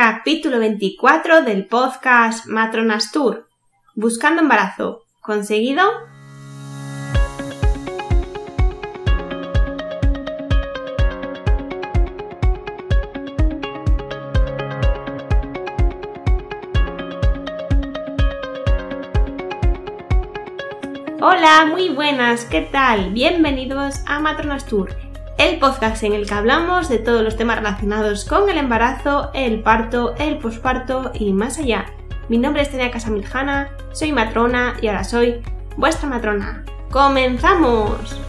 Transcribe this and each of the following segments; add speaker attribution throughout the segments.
Speaker 1: Capítulo 24 del podcast Matronas Tour. Buscando embarazo. ¿Conseguido? Hola, muy buenas, ¿qué tal? Bienvenidos a Matronas Tour, el podcast en el que hablamos de todos los temas relacionados con el embarazo, el parto, el posparto y más allá. Mi nombre es Tania Casamiljana, soy matrona y ahora soy vuestra matrona. ¡Comenzamos!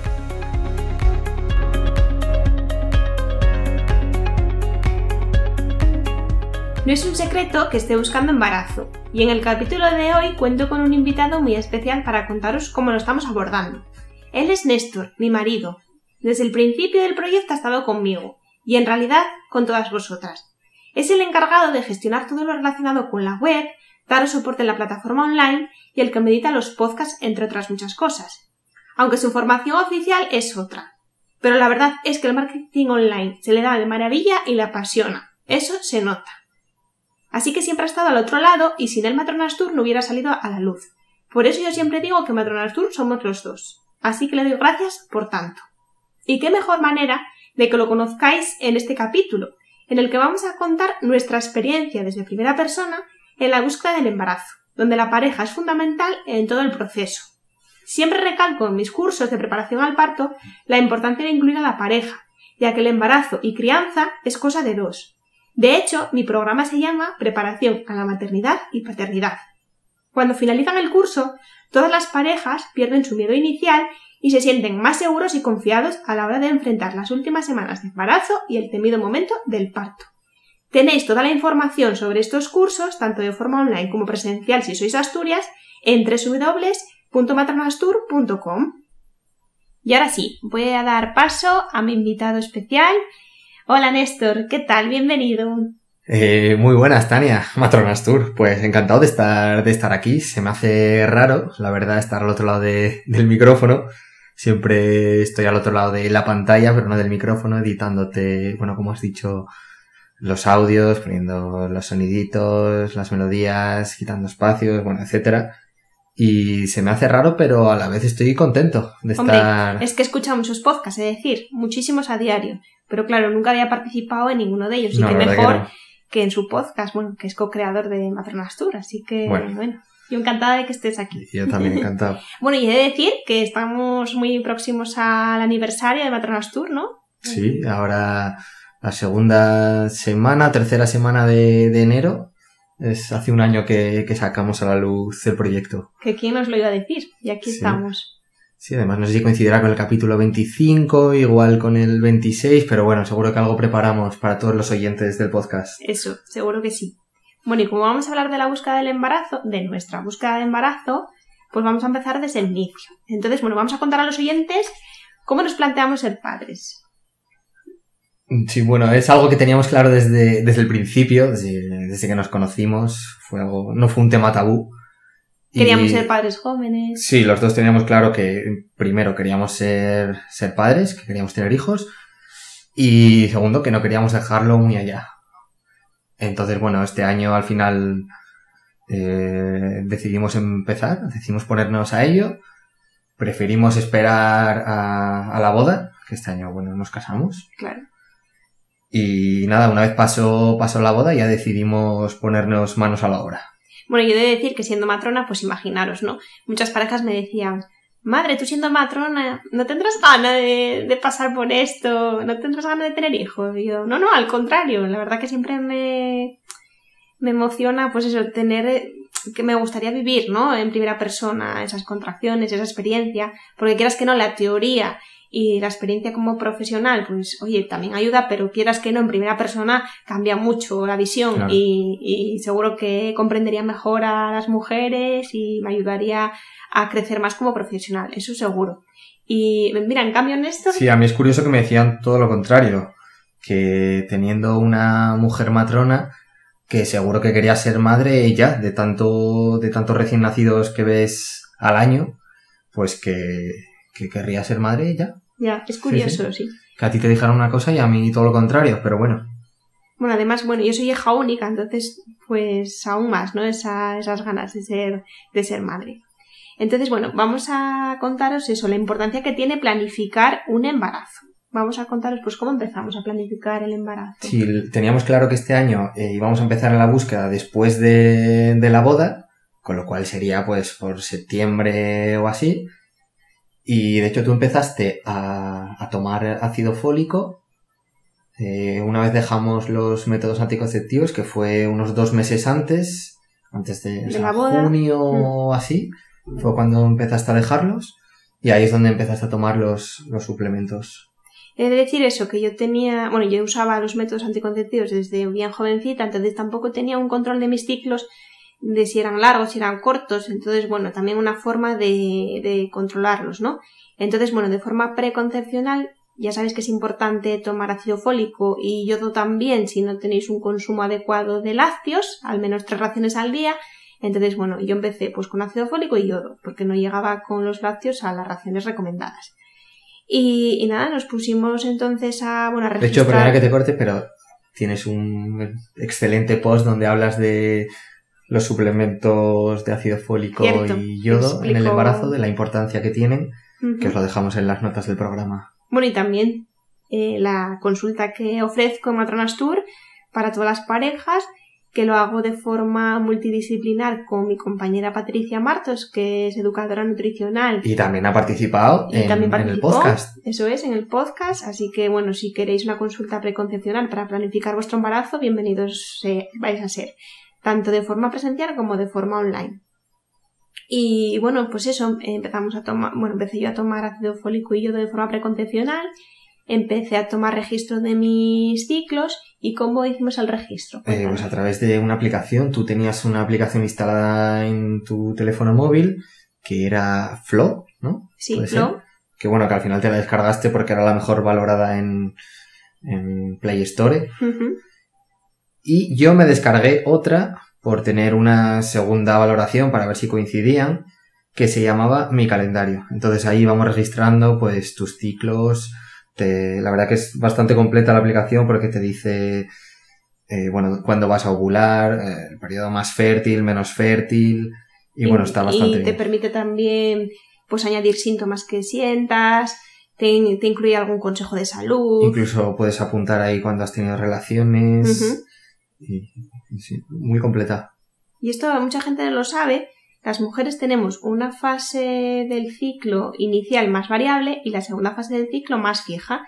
Speaker 1: No es un secreto que esté buscando embarazo, y en el capítulo de hoy cuento con un invitado muy especial para contaros cómo lo estamos abordando. Él es Néstor, mi marido. Desde el principio del proyecto ha estado conmigo, y en realidad con todas vosotras. Es el encargado de gestionar todo lo relacionado con la web, dar soporte en la plataforma online y el que medita los podcasts, entre otras muchas cosas. Aunque su formación oficial es otra. Pero la verdad es que el marketing online se le da de maravilla y le apasiona. Eso se nota. Así que siempre ha estado al otro lado y sin él Matronas Tour no hubiera salido a la luz. Por eso yo siempre digo que Matronas Tour somos los dos. Así que le doy gracias por tanto. Y qué mejor manera de que lo conozcáis en este capítulo, en el que vamos a contar nuestra experiencia desde primera persona en la búsqueda del embarazo, donde la pareja es fundamental en todo el proceso. Siempre recalco en mis cursos de preparación al parto la importancia de incluir a la pareja, ya que el embarazo y crianza es cosa de dos, de hecho, mi programa se llama Preparación a la maternidad y paternidad. Cuando finalizan el curso, todas las parejas pierden su miedo inicial y se sienten más seguros y confiados a la hora de enfrentar las últimas semanas de embarazo y el temido momento del parto. Tenéis toda la información sobre estos cursos, tanto de forma online como presencial si sois Asturias, en www.maternastur.com. Y ahora sí, voy a dar paso a mi invitado especial, Hola Néstor, ¿qué tal? Bienvenido.
Speaker 2: Eh, muy buenas, Tania, Matronas Tour. Pues encantado de estar, de estar aquí. Se me hace raro, la verdad, estar al otro lado del micrófono. Siempre estoy al otro lado de la pantalla, pero no del micrófono, editándote, bueno, como has dicho, los audios, poniendo los soniditos, las melodías, quitando espacios, bueno, etcétera. Y se me hace raro, pero a la vez estoy contento de estar.
Speaker 1: Es que escucha muchos podcasts, es decir, muchísimos a diario. Pero claro, nunca había participado en ninguno de ellos. y que mejor que, en su podcast, bueno, que es co-creador de Maternastur. Así que, bueno. Yo encantada de que estés aquí.
Speaker 2: Yo también encantado.
Speaker 1: bueno, y he de decir que estamos muy próximos al aniversario de Maternastur, ¿no?
Speaker 2: Sí, ahora la segunda semana, tercera semana de, enero. Es hace un año que, sacamos a la luz el proyecto.
Speaker 1: Que quién nos lo iba a decir. Y aquí estamos.
Speaker 2: Sí, además no sé si coincidirá con el capítulo 25, igual con el 26, pero bueno, seguro que algo preparamos para todos los oyentes del podcast.
Speaker 1: Eso, seguro que sí. Bueno, y como vamos a hablar de la búsqueda del embarazo, de nuestra búsqueda de embarazo, pues vamos a empezar desde el inicio. Entonces, bueno, vamos a contar a los oyentes cómo nos planteamos ser padres.
Speaker 2: Sí, bueno, es algo que teníamos claro desde, desde el principio, desde, desde que nos conocimos. Fue algo, no fue un tema tabú.
Speaker 1: Queríamos ser padres jóvenes.
Speaker 2: Sí, los dos teníamos claro que primero queríamos ser, ser padres, que queríamos tener hijos. Y segundo, que no queríamos dejarlo muy allá. Entonces, bueno, este año al final eh, decidimos empezar, decidimos ponernos a ello. Preferimos esperar a, a la boda, que este año, bueno, nos casamos.
Speaker 1: Claro.
Speaker 2: Y nada, una vez pasó, pasó la boda, ya decidimos ponernos manos a la obra.
Speaker 1: Bueno, yo he de decir que siendo matrona, pues imaginaros, ¿no? Muchas parejas me decían, madre, tú siendo matrona, ¿no tendrás ganas de, pasar por esto? ¿No tendrás ganas de tener hijos? Y yo, no, no, al contrario, la verdad que siempre me, me emociona, pues eso, tener, que me gustaría vivir, ¿no? En primera persona, esas contracciones, esa experiencia, porque quieras que no, la teoría y la experiencia como profesional, pues oye, también ayuda, pero quieras que no, en primera persona cambia mucho la visión y, y, seguro que comprendería mejor a las mujeres y me ayudaría a crecer más como profesional, eso seguro. Y mira, en cambio, Néstor.
Speaker 2: Sí, a mí es curioso que me decían todo lo contrario, que teniendo una mujer matrona, que seguro que quería ser madre ya, de tanto, de tantos recién nacidos que ves al año, pues que, que querría ser madre ya.
Speaker 1: Ya, es curioso, sí,
Speaker 2: Que a ti te dijeron una cosa y a mí todo lo contrario, pero bueno.
Speaker 1: Bueno, además, bueno, yo soy hija única, entonces, pues aún más, ¿no? Esa, esas ganas de ser, de ser madre. Entonces, bueno, vamos a contaros eso, la importancia que tiene planificar un embarazo. Vamos a contaros pues cómo empezamos a planificar el embarazo.
Speaker 2: Sí, teníamos claro que este año eh, íbamos a empezar la búsqueda después de, de la boda, con lo cual sería pues por septiembre o así. Y de hecho tú empezaste a, a tomar ácido fólico eh, una vez dejamos los métodos anticonceptivos, que fue unos dos meses antes, antes de,
Speaker 1: de la boda.
Speaker 2: junio o así, fue cuando empezaste a dejarlos y ahí es donde empezaste a tomar los, los suplementos.
Speaker 1: He de decir eso, que yo tenía, bueno, yo usaba los métodos anticonceptivos desde bien jovencita, entonces tampoco tenía un control de mis ciclos de si eran largos, si eran cortos, entonces, bueno, también una forma de, de controlarlos, ¿no? Entonces, bueno, de forma preconcepcional, ya sabéis que es importante tomar ácido fólico y yodo también si no tenéis un consumo adecuado de lácteos, al menos tres raciones al día, entonces, bueno, yo empecé pues con ácido fólico y yodo, porque no llegaba con los lácteos a las raciones recomendadas. Y, y nada, nos pusimos entonces a, bueno, a registrar...
Speaker 2: De hecho, perdona que te corte, pero tienes un excelente post donde hablas de los suplementos de ácido fólico
Speaker 1: Cierto,
Speaker 2: y yodo en el embarazo, de la importancia que tienen, que os lo dejamos en las notas del programa.
Speaker 1: Bueno, y también eh, la consulta que ofrezco en Matronas Tour para todas las parejas, que lo hago de forma multidisciplinar con mi compañera Patricia Martos, que es educadora nutricional.
Speaker 2: Y también ha participado en,
Speaker 1: también
Speaker 2: en el podcast.
Speaker 1: Eso es, en el podcast. Así que, bueno, si queréis una consulta preconcepcional para planificar vuestro embarazo, bienvenidos eh, vais a ser, tanto de forma presencial como de forma online. Y bueno, pues eso, empezamos a tomar, bueno, empecé yo a tomar ácido fólico y yodo de forma preconcepcional, empecé a tomar registro de mis ciclos y cómo hicimos el registro.
Speaker 2: Eh, pues a través de una aplicación, tú tenías una aplicación instalada en tu teléfono móvil que era Flow, ¿no?
Speaker 1: sí,
Speaker 2: puede
Speaker 1: Flo,
Speaker 2: Que bueno, que al final te la descargaste porque era la mejor valorada en, en Play Store. Y yo me descargué otra por tener una segunda valoración para ver si coincidían, que se llamaba Mi Calendario. Entonces ahí vamos registrando pues tus ciclos. Te- la verdad que es bastante completa la aplicación porque te dice, eh, bueno, cuándo vas a ovular, eh, el periodo más fértil, menos fértil. Y, bueno, está bastante
Speaker 1: y te
Speaker 2: bien.
Speaker 1: permite también pues añadir síntomas que sientas, te, te incluye algún consejo de salud.
Speaker 2: Incluso puedes apuntar ahí cuando has tenido relaciones.
Speaker 1: Ujú.
Speaker 2: Y, sí, muy completa.
Speaker 1: Y esto mucha gente no lo sabe. Las mujeres tenemos una fase del ciclo inicial más variable y la segunda fase del ciclo más fija.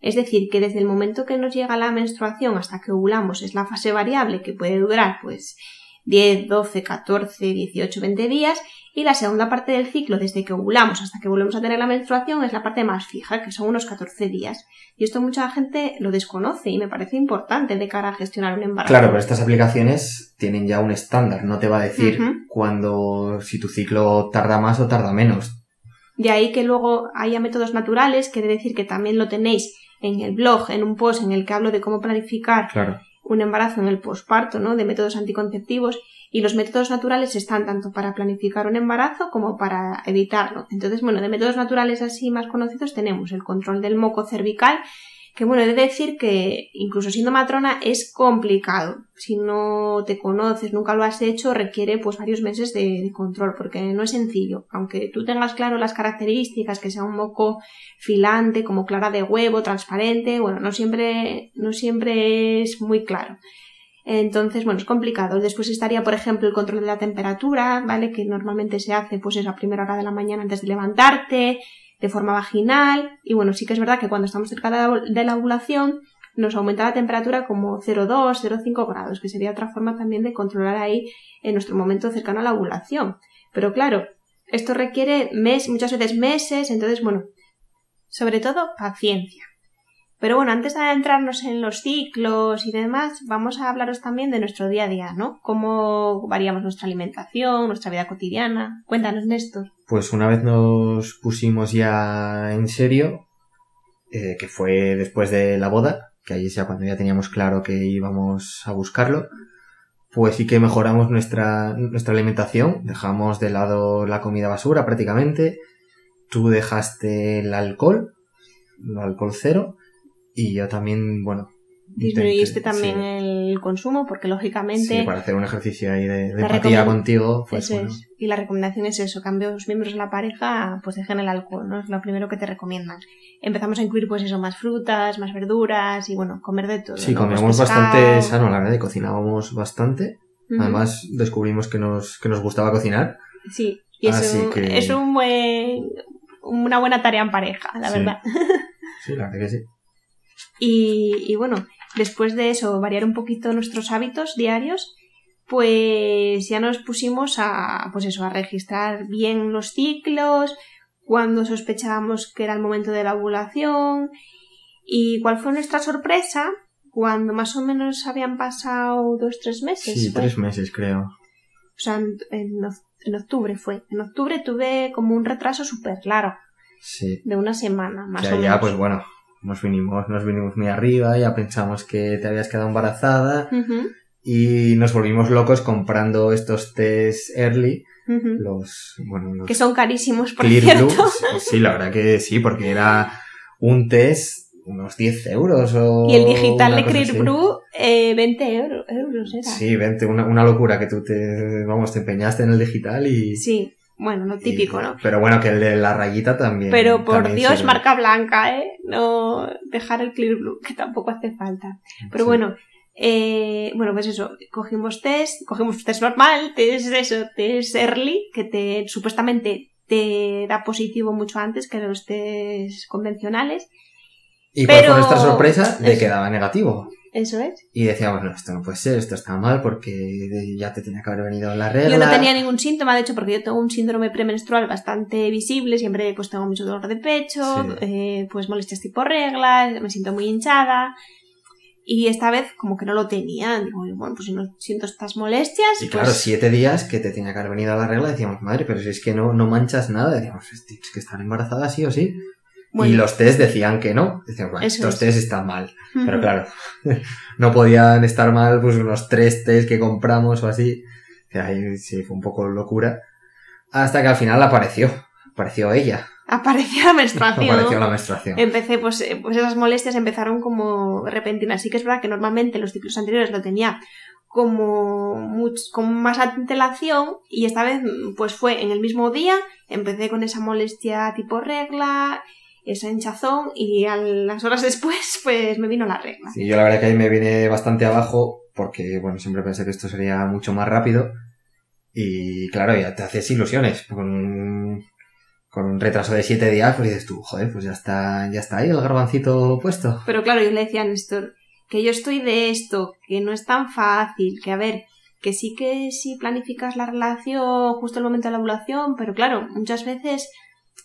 Speaker 1: Es decir, que desde el momento que nos llega la menstruación hasta que ovulamos es la fase variable que puede durar pues 10, 12, 14, 18, 20 días y la segunda parte del ciclo desde que ovulamos hasta que volvemos a tener la menstruación es la parte más fija, que son unos 14 días. Y esto mucha gente lo desconoce y me parece importante de cara a gestionar un embarazo.
Speaker 2: Claro, pero estas aplicaciones tienen ya un estándar, no te va a decir cuando si tu ciclo tarda más o tarda menos.
Speaker 1: De ahí que luego haya métodos naturales, de decir que también lo tenéis en el blog, en un post en el que hablo de cómo planificar
Speaker 2: Claro.
Speaker 1: un embarazo en el posparto, ¿no? De métodos anticonceptivos. Y los métodos naturales están tanto para planificar un embarazo como para evitarlo. Entonces, bueno, de métodos naturales así más conocidos tenemos el control del moco cervical, que bueno, he de decir que incluso siendo matrona es complicado. Si no te conoces, nunca lo has hecho, requiere pues varios meses de, de control, porque no es sencillo. Aunque tú tengas claro las características, que sea un moco filante, como clara de huevo, transparente, bueno, no siempre, no siempre es muy claro. Entonces, bueno, es complicado. Después estaría, por ejemplo, el control de la temperatura, ¿vale? Que normalmente se hace, pues, eso, a primera hora de la mañana antes de levantarte, de forma vaginal. Y bueno, sí que es verdad que cuando estamos cerca de la, de la ovulación, nos aumenta la temperatura como 0,2, 0,5 grados, que sería otra forma también de controlar ahí en nuestro momento cercano a la ovulación. Pero claro, esto requiere mes, muchas veces meses, entonces, bueno, Sobre todo, paciencia. Pero bueno, antes de adentrarnos en los ciclos y demás, vamos a hablaros también de nuestro día a día, ¿no? Cómo variamos nuestra alimentación, nuestra vida cotidiana. Cuéntanos, Néstor.
Speaker 2: Pues una vez nos pusimos ya en serio, eh, que fue después de la boda, que ahí ya cuando ya teníamos claro que íbamos a buscarlo, pues sí que mejoramos nuestra, nuestra alimentación, dejamos de lado la comida basura prácticamente, tú dejaste el alcohol, el alcohol cero, y yo también, bueno.
Speaker 1: Disminuiste también
Speaker 2: sí.
Speaker 1: el consumo porque lógicamente...
Speaker 2: Sí, para hacer un ejercicio ahí de, de empatía contigo, pues
Speaker 1: Eso
Speaker 2: bueno.
Speaker 1: es. Y la recomendación es eso, que ambos miembros de la pareja pues dejen el alcohol, ¿no? Es lo primero que te recomiendan. Empezamos a incluir pues eso, más frutas, más verduras y bueno, comer de todo.
Speaker 2: Sí,
Speaker 1: ¿no?
Speaker 2: Comíamos bastante sano, la verdad, y cocinábamos bastante. Además, descubrimos que nos, que nos gustaba cocinar.
Speaker 1: Sí, y es,
Speaker 2: Así
Speaker 1: un,
Speaker 2: que-
Speaker 1: es un buen, una buena tarea en pareja, la
Speaker 2: Sí.
Speaker 1: verdad.
Speaker 2: Sí, la verdad que sí.
Speaker 1: Y, y bueno, después de eso, variar un poquito nuestros hábitos diarios, pues ya nos pusimos a, pues eso, a registrar bien los ciclos, cuando sospechábamos que era el momento de la ovulación y cuál fue nuestra sorpresa cuando más o menos habían pasado dos, tres meses.
Speaker 2: Sí,
Speaker 1: fue.
Speaker 2: tres meses, creo.
Speaker 1: O sea, en, en oc- en octubre fue. En octubre tuve como un retraso súper largo,
Speaker 2: Sí.
Speaker 1: de una semana más
Speaker 2: Ya,
Speaker 1: o
Speaker 2: ya,
Speaker 1: menos.
Speaker 2: pues bueno, nos vinimos, nos vinimos muy arriba, ya pensamos que te habías quedado embarazada y nos volvimos locos comprando estos test early, los, bueno, los
Speaker 1: Que son carísimos, por
Speaker 2: Clear
Speaker 1: cierto.
Speaker 2: Sí, la verdad que sí, porque era un test unos 10 euros o
Speaker 1: Y el digital de Clear. Brew, eh, 20 euro- euros era.
Speaker 2: Sí, 20, una, una locura que tú te, vamos, te empeñaste en el digital y...
Speaker 1: Sí, bueno, lo típico,
Speaker 2: y-
Speaker 1: ¿no?
Speaker 2: Pero bueno, que el de la rayita también.
Speaker 1: Pero por
Speaker 2: también
Speaker 1: Dios,
Speaker 2: sirve.
Speaker 1: marca blanca, ¿eh? No dejar el Clear Blue, que tampoco hace falta. Pero
Speaker 2: Sí.
Speaker 1: bueno, eh, bueno, pues eso, cogimos test, cogimos test normal, test eso, test early, que te supuestamente te da positivo mucho antes que los test convencionales.
Speaker 2: ¿Y cuál
Speaker 1: pero-
Speaker 2: fue nuestra sorpresa? De que daba negativo.
Speaker 1: Eso es.
Speaker 2: Y decíamos, no, esto no puede ser, esto está mal porque ya te tenía que haber venido la regla.
Speaker 1: Yo no tenía ningún síntoma, de hecho, porque yo tengo un síndrome premenstrual bastante visible, siempre pues tengo mucho dolor de pecho,
Speaker 2: Sí.
Speaker 1: eh, pues molestias tipo reglas, me siento muy hinchada. Y esta vez como que no lo tenía, digo, bueno, pues si no siento estas molestias,
Speaker 2: Y
Speaker 1: pues
Speaker 2: claro, siete días que te tenía que haber venido la regla, decíamos, madre, pero si es que no, no manchas nada, decíamos, es que estar embarazada sí o sí. Y los test decían que no. Bueno,
Speaker 1: Eso
Speaker 2: estos
Speaker 1: es.
Speaker 2: test están mal. Pero claro, no podían estar mal pues unos tres test que compramos o así. Ahí sí, fue un poco locura. Hasta que al final apareció. Apareció ella.
Speaker 1: apareció la menstruación.
Speaker 2: Apareció la menstruación.
Speaker 1: Empecé, pues, eh, pues esas molestias empezaron como repentinas. Sí que es verdad que normalmente los ciclos anteriores lo tenía como con más antelación y esta vez pues fue en el mismo día, empecé con esa molestia tipo regla, esa hinchazón y a las horas después pues me vino la regla.
Speaker 2: Sí, yo la verdad que ahí me vine bastante abajo porque, bueno, siempre pensé que esto sería mucho más rápido. Y claro, ya te haces ilusiones. Con un, con un retraso de siete días, pues dices tú, joder, pues ya está, ya está ahí el garbancito puesto.
Speaker 1: Pero claro, yo le decía a Néstor que yo estoy de esto, que no es tan fácil, que a ver, que sí que sí planificas la relación justo el momento de la ovulación, pero claro, muchas veces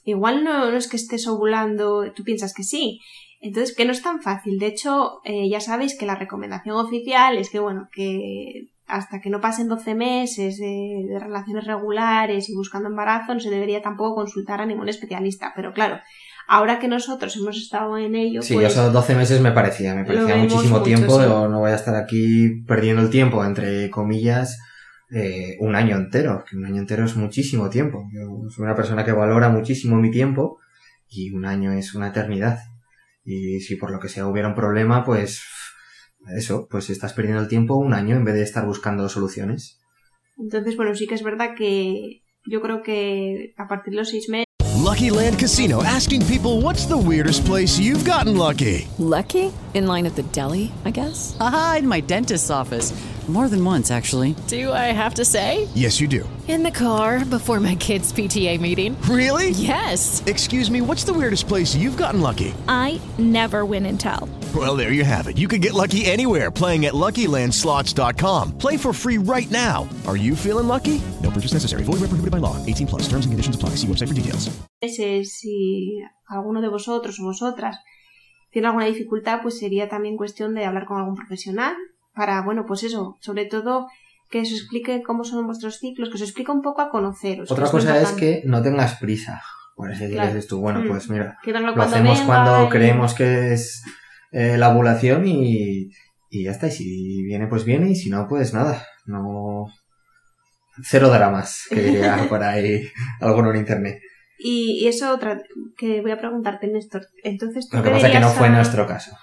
Speaker 1: igual no, no es que estés ovulando, tú piensas que sí. Entonces, que no es tan fácil. De hecho, eh, ya sabéis que la recomendación oficial es que, bueno, que hasta que no pasen 12 meses de, de relaciones regulares y buscando embarazo, no se debería tampoco consultar a ningún especialista. Pero claro, ahora que nosotros hemos estado en ello,
Speaker 2: Sí,
Speaker 1: pues...
Speaker 2: yo esos 12 meses me parecía, me parecía muchísimo
Speaker 1: mucho,
Speaker 2: tiempo.
Speaker 1: sí.
Speaker 2: no voy a estar aquí perdiendo el tiempo, entre comillas, eh, un año entero. Que un año entero es muchísimo tiempo. Yo soy una persona que valora muchísimo mi tiempo y un año es una eternidad. Y si por lo que sea hubiera un problema, pues eso, pues estás perdiendo el tiempo un año en vez de estar buscando soluciones.
Speaker 1: Entonces, bueno, sí que es verdad que yo creo que a partir de los seis meses
Speaker 3: Lucky Land Casino asking people what's the weirdest place you've gotten lucky?
Speaker 4: Lucky? In line at the deli, I guess?
Speaker 5: Aha, in my dentist's office.
Speaker 4: More than once, actually.
Speaker 5: Do I have to say?
Speaker 3: Yes, you do.
Speaker 5: In the car before my kids' PTA meeting.
Speaker 3: Really?
Speaker 5: Yes.
Speaker 3: Excuse me, what's the weirdest place you've gotten lucky?
Speaker 6: I never win and tell.
Speaker 3: Well, there you have it. You can get lucky anywhere playing at LuckyLandSlots.com. Play for free right now. Are you feeling lucky? No purchase necessary. Void where prohibited by law. 18 plus. Terms and conditions apply. See website for details.
Speaker 1: Si alguno de vosotros o vosotras tiene alguna dificultad, pues sería también cuestión de hablar con algún profesional para, bueno, pues eso, sobre todo que os explique cómo son vuestros ciclos, que os explique un poco a conoceros.
Speaker 2: Otra cosa es que no tengas prisa. Por eso
Speaker 1: Claro.
Speaker 2: dices tú, bueno,
Speaker 1: Mm.
Speaker 2: pues mira, lo
Speaker 1: cuando
Speaker 2: hacemos
Speaker 1: venga
Speaker 2: cuando
Speaker 1: y-
Speaker 2: creemos que es eh, la ovulación y, y ya está. Y si viene, pues viene, y si no, pues nada. No. Cero dramas, que diría por ahí alguno en internet.
Speaker 1: Y, y eso otra que voy a preguntarte, Néstor. Entonces, ¿tú
Speaker 2: Lo que pasa es que no fue nuestro caso.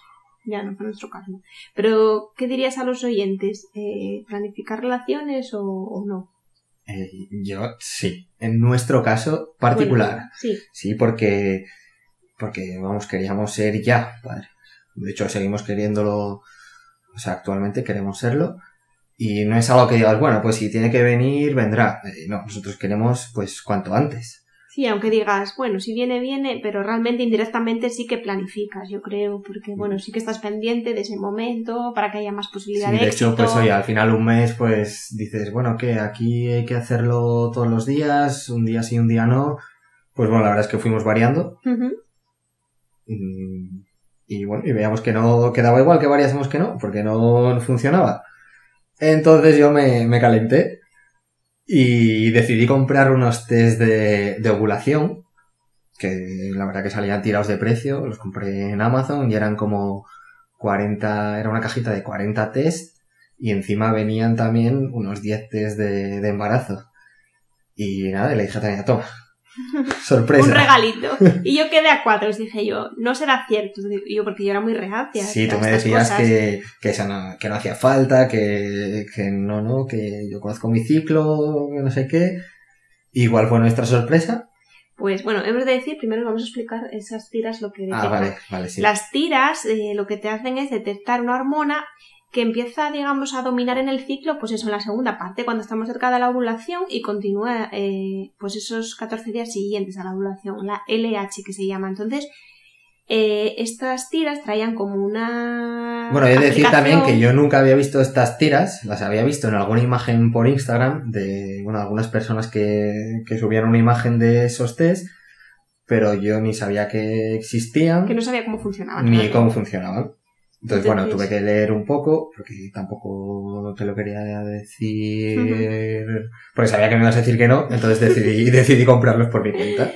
Speaker 1: Ya, no fue nuestro caso. Pero, ¿qué dirías a los oyentes? Eh, ¿Planificar relaciones o, o no?
Speaker 2: Eh, yo sí. En nuestro caso particular.
Speaker 1: Bueno, sí.
Speaker 2: Sí, porque, porque, vamos, queríamos ser ya padre. De hecho, seguimos queriéndolo, o sea, actualmente queremos serlo. Y no es algo que digas, bueno, pues si tiene que venir, vendrá. Eh, no, nosotros queremos, pues, cuanto antes.
Speaker 1: Sí, aunque digas, bueno, si viene, viene, pero realmente indirectamente sí que planificas, yo creo, porque, bueno, sí que estás pendiente de ese momento para que haya más
Speaker 2: Sí,
Speaker 1: posibilidad de,
Speaker 2: hecho,
Speaker 1: éxito.
Speaker 2: pues oye, al final un mes, pues dices, bueno, que aquí hay que hacerlo todos los días, un día sí, un día no. Pues bueno, la verdad es que fuimos variando. Mm, Y bueno, y veíamos que no quedaba igual, que variásemos que no, porque no funcionaba. Entonces yo me, me calenté y decidí comprar unos test de, de ovulación, que la verdad que salían tirados de precio, los compré en Amazon y eran como 40, era una cajita de 40 test y encima venían también unos 10 test de, de embarazo. Y nada, le dije a Tania, toma, sorpresa.
Speaker 1: Un regalito. Y yo quedé a cuatro, os dije yo, no será cierto. Yo, porque yo era muy reacia.
Speaker 2: Sí, tú me decías que, que, eso no, que no hacía falta, que, que no, no, que yo conozco mi ciclo, que no sé qué. Igual fue nuestra sorpresa.
Speaker 1: Pues bueno, hemos de decir, primero vamos a explicar esas tiras lo que
Speaker 2: Ah,
Speaker 1: detectan.
Speaker 2: vale, vale, sí.
Speaker 1: Las tiras eh, lo que te hacen es detectar una hormona que empieza, digamos, a dominar en el ciclo, pues eso, en la segunda parte, cuando estamos cerca de la ovulación y continúa, eh, pues esos 14 días siguientes a la ovulación, la LH que se llama. Entonces, eh, estas tiras traían como una...
Speaker 2: Bueno, he de decir también que yo nunca había visto estas tiras, las había visto en alguna imagen por Instagram de, bueno, algunas personas que, que subían una imagen de esos test, pero yo ni sabía que existían,
Speaker 1: que no sabía cómo funcionaban.
Speaker 2: ni cómo funcionaban. Entonces, bueno, tuve que leer un poco, porque tampoco te lo quería decir, porque sabía que me ibas a decir que no, entonces decidí, decidí comprarlos por mi cuenta.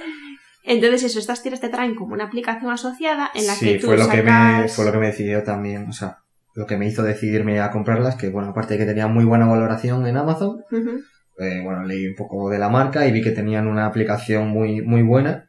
Speaker 1: Entonces, eso, estas tiras te traen como una aplicación asociada en la
Speaker 2: sí,
Speaker 1: que tú
Speaker 2: fue lo que me,
Speaker 1: sacas-
Speaker 2: fue lo que me decidió también, o sea, lo que me hizo decidirme a comprarlas, que bueno, aparte de que tenían muy buena valoración en Amazon, eh, bueno, leí un poco de la marca y vi que tenían una aplicación muy, muy buena.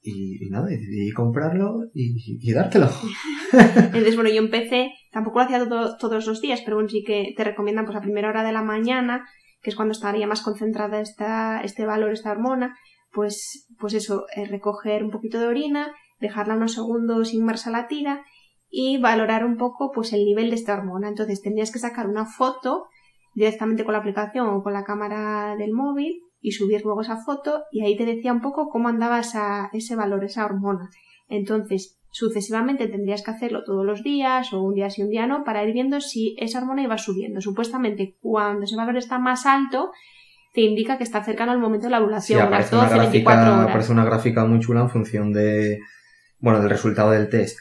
Speaker 2: Y, nada, decidí comprarlo y, y dártelo.
Speaker 1: Entonces, bueno, yo empecé, tampoco lo hacía todo- todos los días, pero bueno, sí que te recomiendan pues a primera hora de la mañana, que es cuando estaría más concentrada esta, este valor, esta hormona, pues, pues eso, eh, recoger un poquito de orina, dejarla unos segundos inmersa la tira y valorar un poco pues el nivel de esta hormona. Entonces tendrías que sacar una foto directamente con la aplicación o con la cámara del móvil y subir luego esa foto y ahí te decía un poco cómo andaba esa, ese valor, esa hormona. Entonces, sucesivamente tendrías que hacerlo todos los días o un día sí, un día no, para ir viendo si esa hormona iba subiendo. Supuestamente, cuando ese valor está más alto, te indica que está cercano al momento de la
Speaker 2: Sí,
Speaker 1: ovulación, las
Speaker 2: aparece una,
Speaker 1: 12, 24
Speaker 2: gráfica,
Speaker 1: horas.
Speaker 2: aparece una gráfica muy chula en función de, bueno, del resultado del test.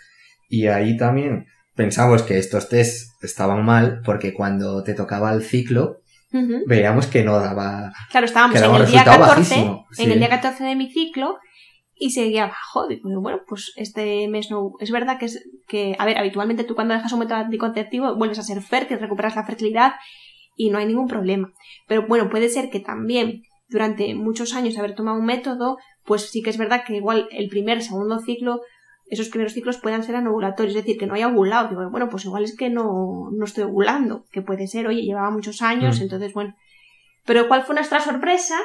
Speaker 2: Y ahí también pensamos que estos test estaban mal porque cuando te tocaba el ciclo,
Speaker 1: Ujú.
Speaker 2: veíamos que no daba,
Speaker 1: Claro, estábamos en el día
Speaker 2: resultado
Speaker 1: 14,
Speaker 2: bajísimo.
Speaker 1: en
Speaker 2: sí.
Speaker 1: el día 14 de mi ciclo y seguía abajo. Digo, bueno, pues este mes no. Es verdad que es que, a ver, habitualmente tú cuando dejas un método anticonceptivo vuelves a ser fértil, recuperas la fertilidad y no hay ningún problema. Pero bueno, puede ser que también durante muchos años de haber tomado un método, pues sí que es verdad que igual el primer, segundo ciclo, esos primeros ciclos puedan ser anovulatorios, es decir, que no haya ovulado. Digo, bueno, pues igual es que no, no estoy ovulando, que puede ser, oye, llevaba muchos años,
Speaker 2: Mm.
Speaker 1: entonces bueno. Pero ¿cuál fue nuestra sorpresa?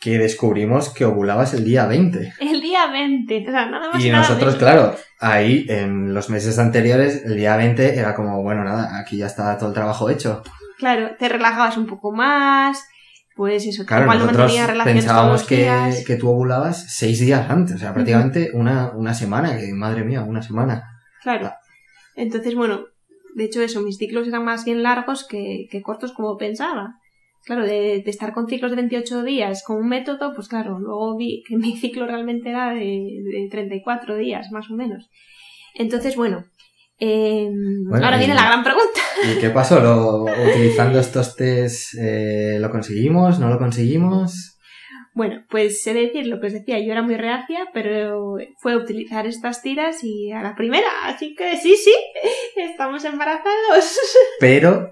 Speaker 2: que descubrimos que ovulabas el día 20.
Speaker 1: El día 20, o sea, nada más
Speaker 2: Y
Speaker 1: nada
Speaker 2: nosotros,
Speaker 1: menos.
Speaker 2: claro, ahí en los meses anteriores, el día 20 era como, bueno, nada, aquí ya está todo el trabajo hecho.
Speaker 1: Claro, te relajabas un poco más, pues eso,
Speaker 2: Claro,
Speaker 1: igual no
Speaker 2: nosotros
Speaker 1: mantenía relaciones todos
Speaker 2: pensábamos
Speaker 1: los
Speaker 2: que, que tú ovulabas seis días antes, o sea, prácticamente una, una semana, que madre mía, una semana.
Speaker 1: Claro. Entonces, bueno, de hecho eso, mis ciclos eran más bien largos que, que cortos como pensaba. Claro, de, de estar con ciclos de 28 días con un método, pues claro, luego vi que mi ciclo realmente era de, de 34 días, más o menos. Entonces, bueno, eh,
Speaker 2: Bueno,
Speaker 1: ahora viene la gran pregunta.
Speaker 2: ¿Y qué pasó? ¿Lo, utilizando estos test, eh, ¿lo conseguimos? ¿No lo conseguimos?
Speaker 1: Bueno, pues sé decir lo que os decía, yo era muy reacia, pero fue utilizar estas tiras y a la primera, así que sí, sí, estamos embarazados.
Speaker 2: Pero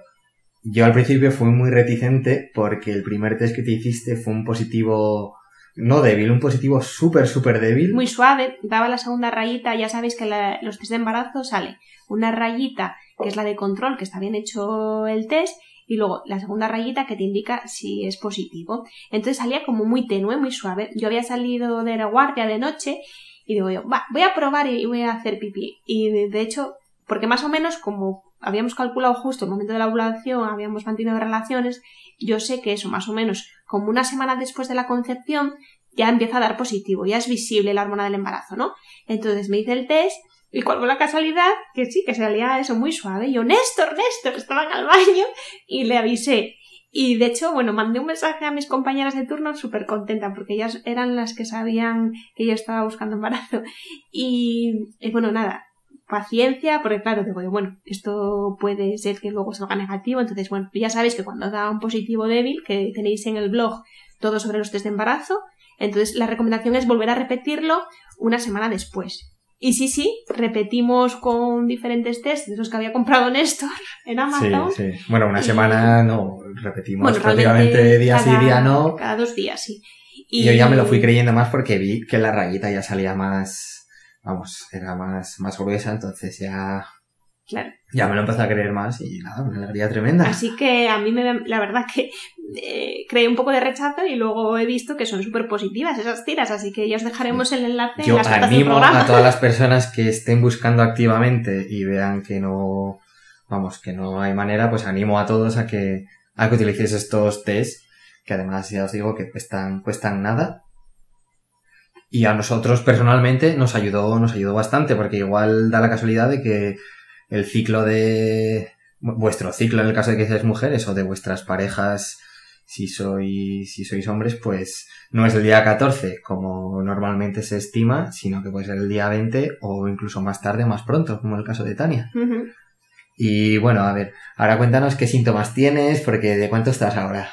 Speaker 2: yo al principio fui muy reticente porque el primer test que te hiciste fue un positivo, no débil, un positivo súper, súper débil.
Speaker 1: muy suave, daba la segunda rayita, ya sabéis que los test de embarazo sale una rayita que es la de control, que está bien hecho el test, y luego la segunda rayita que te indica si es positivo. Entonces salía como muy tenue, muy suave. Yo había salido de la guardia de noche y digo yo, va, voy a probar y voy a hacer pipí. Y de hecho, porque más o menos como habíamos calculado justo el momento de la ovulación, habíamos mantenido relaciones, yo sé que eso más o menos como una semana después de la concepción ya empieza a dar positivo, ya es visible la hormona del embarazo, ¿no? Entonces me hice el test y cuál fue la casualidad que sí, que salía eso muy suave. Y yo, Néstor, Néstor, estaban al baño y le avisé. Y de hecho, bueno, mandé un mensaje a mis compañeras de turno súper contenta porque ellas eran las que sabían que yo estaba buscando embarazo. Y, y bueno, nada, paciencia, porque claro, digo yo, bueno, esto puede ser que luego salga negativo, entonces bueno, ya sabéis que cuando da un positivo débil, que tenéis en el blog todo sobre los test de embarazo, entonces la recomendación es volver a repetirlo una semana después. Y sí, sí, repetimos con diferentes test de esos que había comprado Néstor en Amazon.
Speaker 2: Sí, sí. Bueno, una semana no, repetimos
Speaker 1: Bueno,
Speaker 2: prácticamente día sí,
Speaker 1: cada-
Speaker 2: día no.
Speaker 1: Cada dos días, sí.
Speaker 2: Y yo ya me lo fui creyendo más porque vi que la rayita ya salía más, vamos, era más, más gruesa, entonces ya,
Speaker 1: Claro.
Speaker 2: ya me lo empecé a creer más y nada, una alegría tremenda.
Speaker 1: Así que a mí me, la verdad que eh, creé un poco de rechazo y luego he visto que son súper positivas esas tiras, así que ya os dejaremos el enlace en
Speaker 2: Yo
Speaker 1: las notas del
Speaker 2: animo
Speaker 1: programa.
Speaker 2: a todas las personas que estén buscando activamente y vean que no, vamos, que no hay manera, pues animo a todos a que, a que utilicéis estos test, que además ya os digo que cuestan, cuestan nada. Y a nosotros personalmente nos ayudó, nos ayudó bastante, porque igual da la casualidad de que el ciclo de, vuestro ciclo en el caso de que seáis mujeres o de vuestras parejas si sois, si sois hombres, pues no es el día 14 como normalmente se estima, sino que puede ser el día 20 o incluso más tarde, más pronto, como el caso de Tania. Y bueno, a ver, ahora cuéntanos qué síntomas tienes, porque de cuánto estás ahora.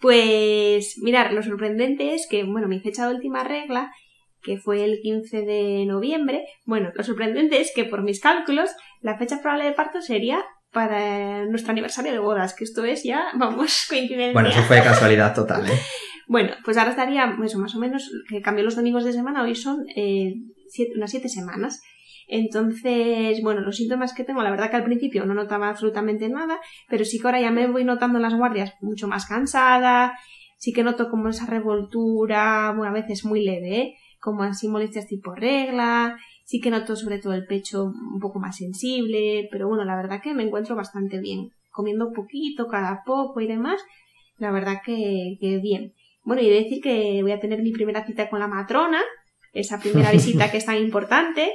Speaker 1: Pues mirar, lo sorprendente es que, bueno, mi fecha de última regla, que fue el 15 de noviembre, bueno, lo sorprendente es que por mis cálculos, la fecha probable de parto sería para nuestro aniversario de bodas, que esto es ya, vamos, coincidencia.
Speaker 2: Bueno, eso fue casualidad total, ¿eh?
Speaker 1: Bueno, pues ahora estaría, eso más o menos, que cambió los domingos de semana, hoy son eh, siete- unas siete semanas. Entonces, bueno, los síntomas que tengo, la verdad que al principio no notaba absolutamente nada, pero sí que ahora ya me voy notando en las guardias mucho más cansada, sí que noto como esa revoltura, bueno, a veces muy leve, ¿eh? como así molestias tipo regla, sí que noto sobre todo el pecho un poco más sensible, pero bueno, la verdad que me encuentro bastante bien, comiendo poquito cada poco y demás, la verdad que, que bien. Bueno, y decir que voy a tener mi primera cita con la matrona, esa primera visita que es tan importante,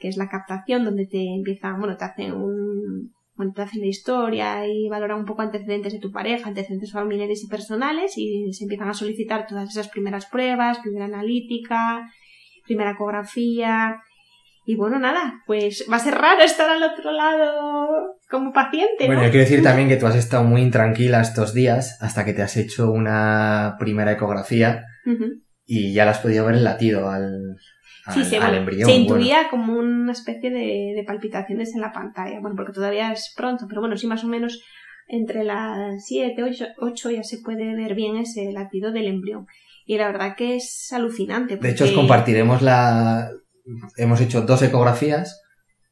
Speaker 1: que es la captación donde te empiezan, bueno, te hacen un, bueno, te hacen la historia y valoran un poco antecedentes de tu pareja, antecedentes familiares y personales y se empiezan a solicitar todas esas primeras pruebas, primera analítica, primera ecografía y bueno, nada, pues va a ser raro estar al otro lado como paciente,
Speaker 2: Bueno,
Speaker 1: ¿no?
Speaker 2: yo quiero decir también que tú has estado muy intranquila estos días hasta que te has hecho una primera ecografía y ya le has podido ver el latido al, al,
Speaker 1: Sí, se,
Speaker 2: al embrión.
Speaker 1: se
Speaker 2: bueno.
Speaker 1: intuía como una especie de, de palpitaciones en la pantalla. Bueno, porque todavía es pronto, pero bueno, sí más o menos entre las 7, 8, 8 ya se puede ver bien ese latido del embrión. Y la verdad que es alucinante.
Speaker 2: De hecho, os compartiremos la... Hemos hecho dos ecografías,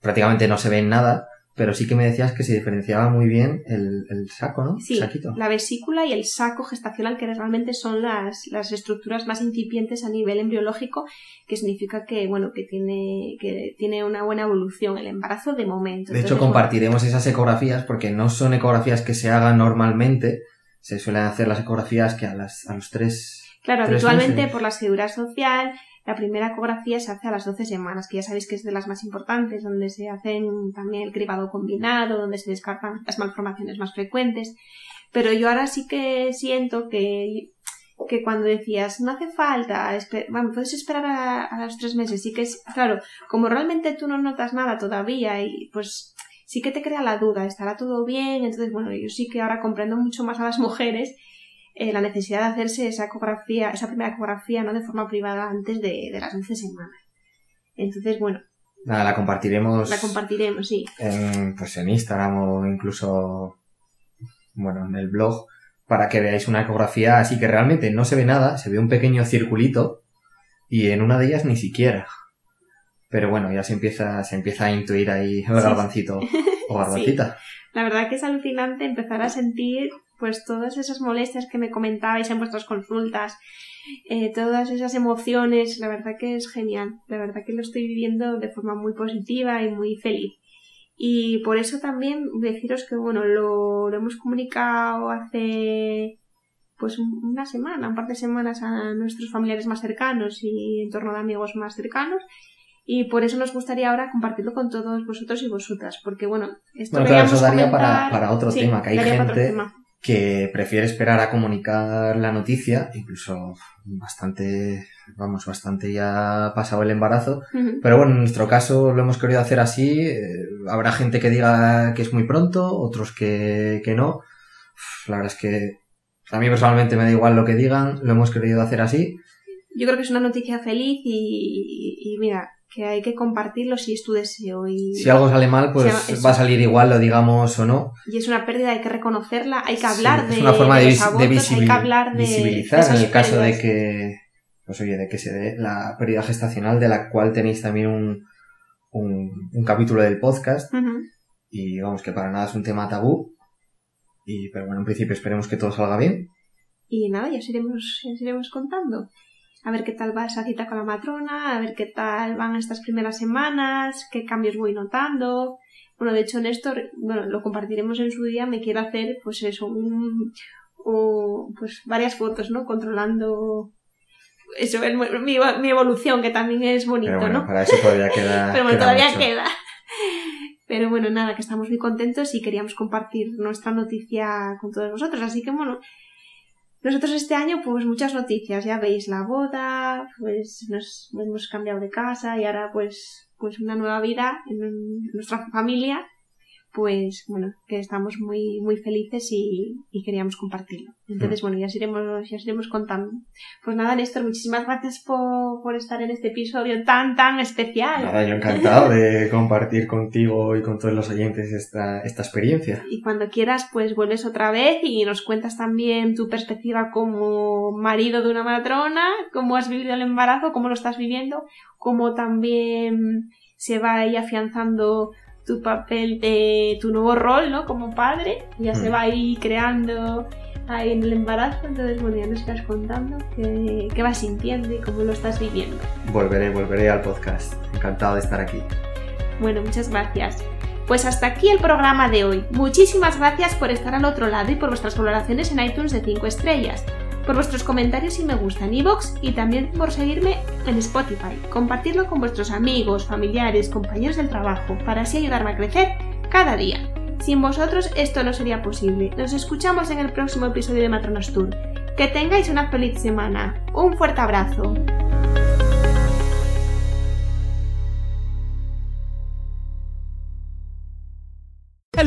Speaker 2: prácticamente no se ven nada, pero sí que me decías que se diferenciaba muy bien el, el saco, ¿no?
Speaker 1: Sí,
Speaker 2: saquito.
Speaker 1: la vesícula y el saco gestacional, que realmente son las, las estructuras más incipientes a nivel embriológico, que significa que, bueno, que tiene, que tiene una buena evolución el embarazo de momento.
Speaker 2: De hecho,
Speaker 1: bueno,
Speaker 2: compartiremos esas ecografías porque no son ecografías que se hagan normalmente. Se suelen hacer las ecografías que a, las, a los tres...
Speaker 1: Claro,
Speaker 2: tres
Speaker 1: habitualmente
Speaker 2: meses.
Speaker 1: por la seguridad social, la primera ecografía se hace a las 12 semanas, que ya sabéis que es de las más importantes, donde se hacen también el cribado combinado, donde se descartan las malformaciones más frecuentes. Pero yo ahora sí que siento que, que cuando decías, no hace falta, espe- bueno, puedes esperar a, a los tres meses, sí que es, claro, como realmente tú no notas nada todavía y pues sí que te crea la duda, estará todo bien, entonces bueno, yo sí que ahora comprendo mucho más a las mujeres eh, la necesidad de hacerse esa ecografía, esa primera ecografía, ¿no? De forma privada antes de, de las 11 semanas. Entonces, bueno,
Speaker 2: Nada, la compartiremos
Speaker 1: la compartiremos, sí.
Speaker 2: en, pues en Instagram o incluso, bueno, en el blog para que veáis una ecografía así que realmente no se ve nada, se ve un pequeño circulito y en una de ellas ni siquiera. Pero bueno, ya se empieza, se empieza a intuir ahí el
Speaker 1: Sí.
Speaker 2: garbancito o garbancita.
Speaker 1: La verdad que es alucinante empezar a sentir pues todas esas molestias que me comentabais en vuestras consultas, eh, todas esas emociones, la verdad que es genial, la verdad que lo estoy viviendo de forma muy positiva y muy feliz. Y por eso también deciros que bueno, lo, lo hemos comunicado hace pues un- una semana, un par de semanas a nuestros familiares más cercanos y en torno de amigos más cercanos. Y por eso nos gustaría ahora compartirlo con todos vosotros y vosotras, porque bueno, esto
Speaker 2: Bueno, claro, eso daría para,
Speaker 1: comentar-
Speaker 2: para otro
Speaker 1: Sí,
Speaker 2: tema, que hay gente. Que prefiere esperar a comunicar la noticia, incluso bastante, vamos, bastante ya pasado el embarazo. Pero bueno, en nuestro caso lo hemos querido hacer así. eh, habrá gente que diga que es muy pronto, otros que, que no. Uf, La verdad es que a mí personalmente me da igual lo que digan, lo hemos querido hacer así.
Speaker 1: Yo creo que es una noticia feliz y, y- y mira, que hay que compartirlo si es tu deseo y,
Speaker 2: Si algo sale mal, pues va a salir igual, lo digamos o no.
Speaker 1: y es una pérdida, hay que reconocerla, hay que
Speaker 2: Sí,
Speaker 1: hablar
Speaker 2: es
Speaker 1: de,
Speaker 2: una forma de,
Speaker 1: los
Speaker 2: vis- de
Speaker 1: abortos,
Speaker 2: visibil-
Speaker 1: hay que hablar de
Speaker 2: visibilizar en el caso de que, pues oye, de que se dé la pérdida gestacional, de la cual tenéis también un, un, un capítulo del podcast. Y vamos, que para nada es un tema tabú. Y, pero bueno, en principio esperemos que todo salga bien.
Speaker 1: Y nada, ya os iremos, ya os iremos contando. A ver qué tal va esa cita con la matrona, a ver qué tal van estas primeras semanas, qué cambios voy notando. Bueno, de hecho, Néstor, bueno, lo compartiremos en su día, me quiere hacer, pues eso, un, un- pues varias fotos, ¿no? Controlando eso, el- mi, mi evolución, que también es bonito,
Speaker 2: Pero bueno,
Speaker 1: ¿no?
Speaker 2: para eso todavía queda.
Speaker 1: Pero bueno,
Speaker 2: queda
Speaker 1: todavía
Speaker 2: mucho.
Speaker 1: queda. Pero bueno, nada, que estamos muy contentos y queríamos compartir nuestra noticia con todos vosotros. Así que bueno, nosotros este año pues muchas noticias, ya veis la boda, pues nos hemos cambiado de casa y ahora pues pues una nueva vida en nuestra familia. Pues bueno, que estamos muy muy felices y, y queríamos compartirlo. Entonces, bueno, ya os iremos, ya os iremos contando. Pues nada, Néstor, muchísimas gracias por, por estar en este episodio tan, tan especial.
Speaker 2: Nada, yo encantado de compartir contigo y con todos los oyentes esta, esta experiencia.
Speaker 1: Y cuando quieras, pues vuelves otra vez y nos cuentas también tu perspectiva como marido de una matrona, cómo has vivido el embarazo, cómo lo estás viviendo, cómo también se va ahí afianzando tu papel de tu nuevo rol, ¿no? Como padre, ya se
Speaker 2: Mm.
Speaker 1: va ahí creando ahí en el embarazo, entonces bueno, ya nos estás contando qué, qué vas sintiendo y cómo lo estás viviendo.
Speaker 2: Volveré, volveré al podcast. Encantado de estar aquí.
Speaker 1: Bueno, muchas gracias. Pues hasta aquí el programa de hoy. Muchísimas gracias por estar al otro lado y por vuestras valoraciones en iTunes de 5 estrellas, por vuestros comentarios y me gusta en iVoox y también por seguirme en Spotify. Compartirlo con vuestros amigos, familiares, compañeros del trabajo, para así ayudarme a crecer cada día. Sin vosotros esto no sería posible. Nos escuchamos en el próximo episodio de Matronas Tour. Que tengáis una feliz semana. Un fuerte abrazo.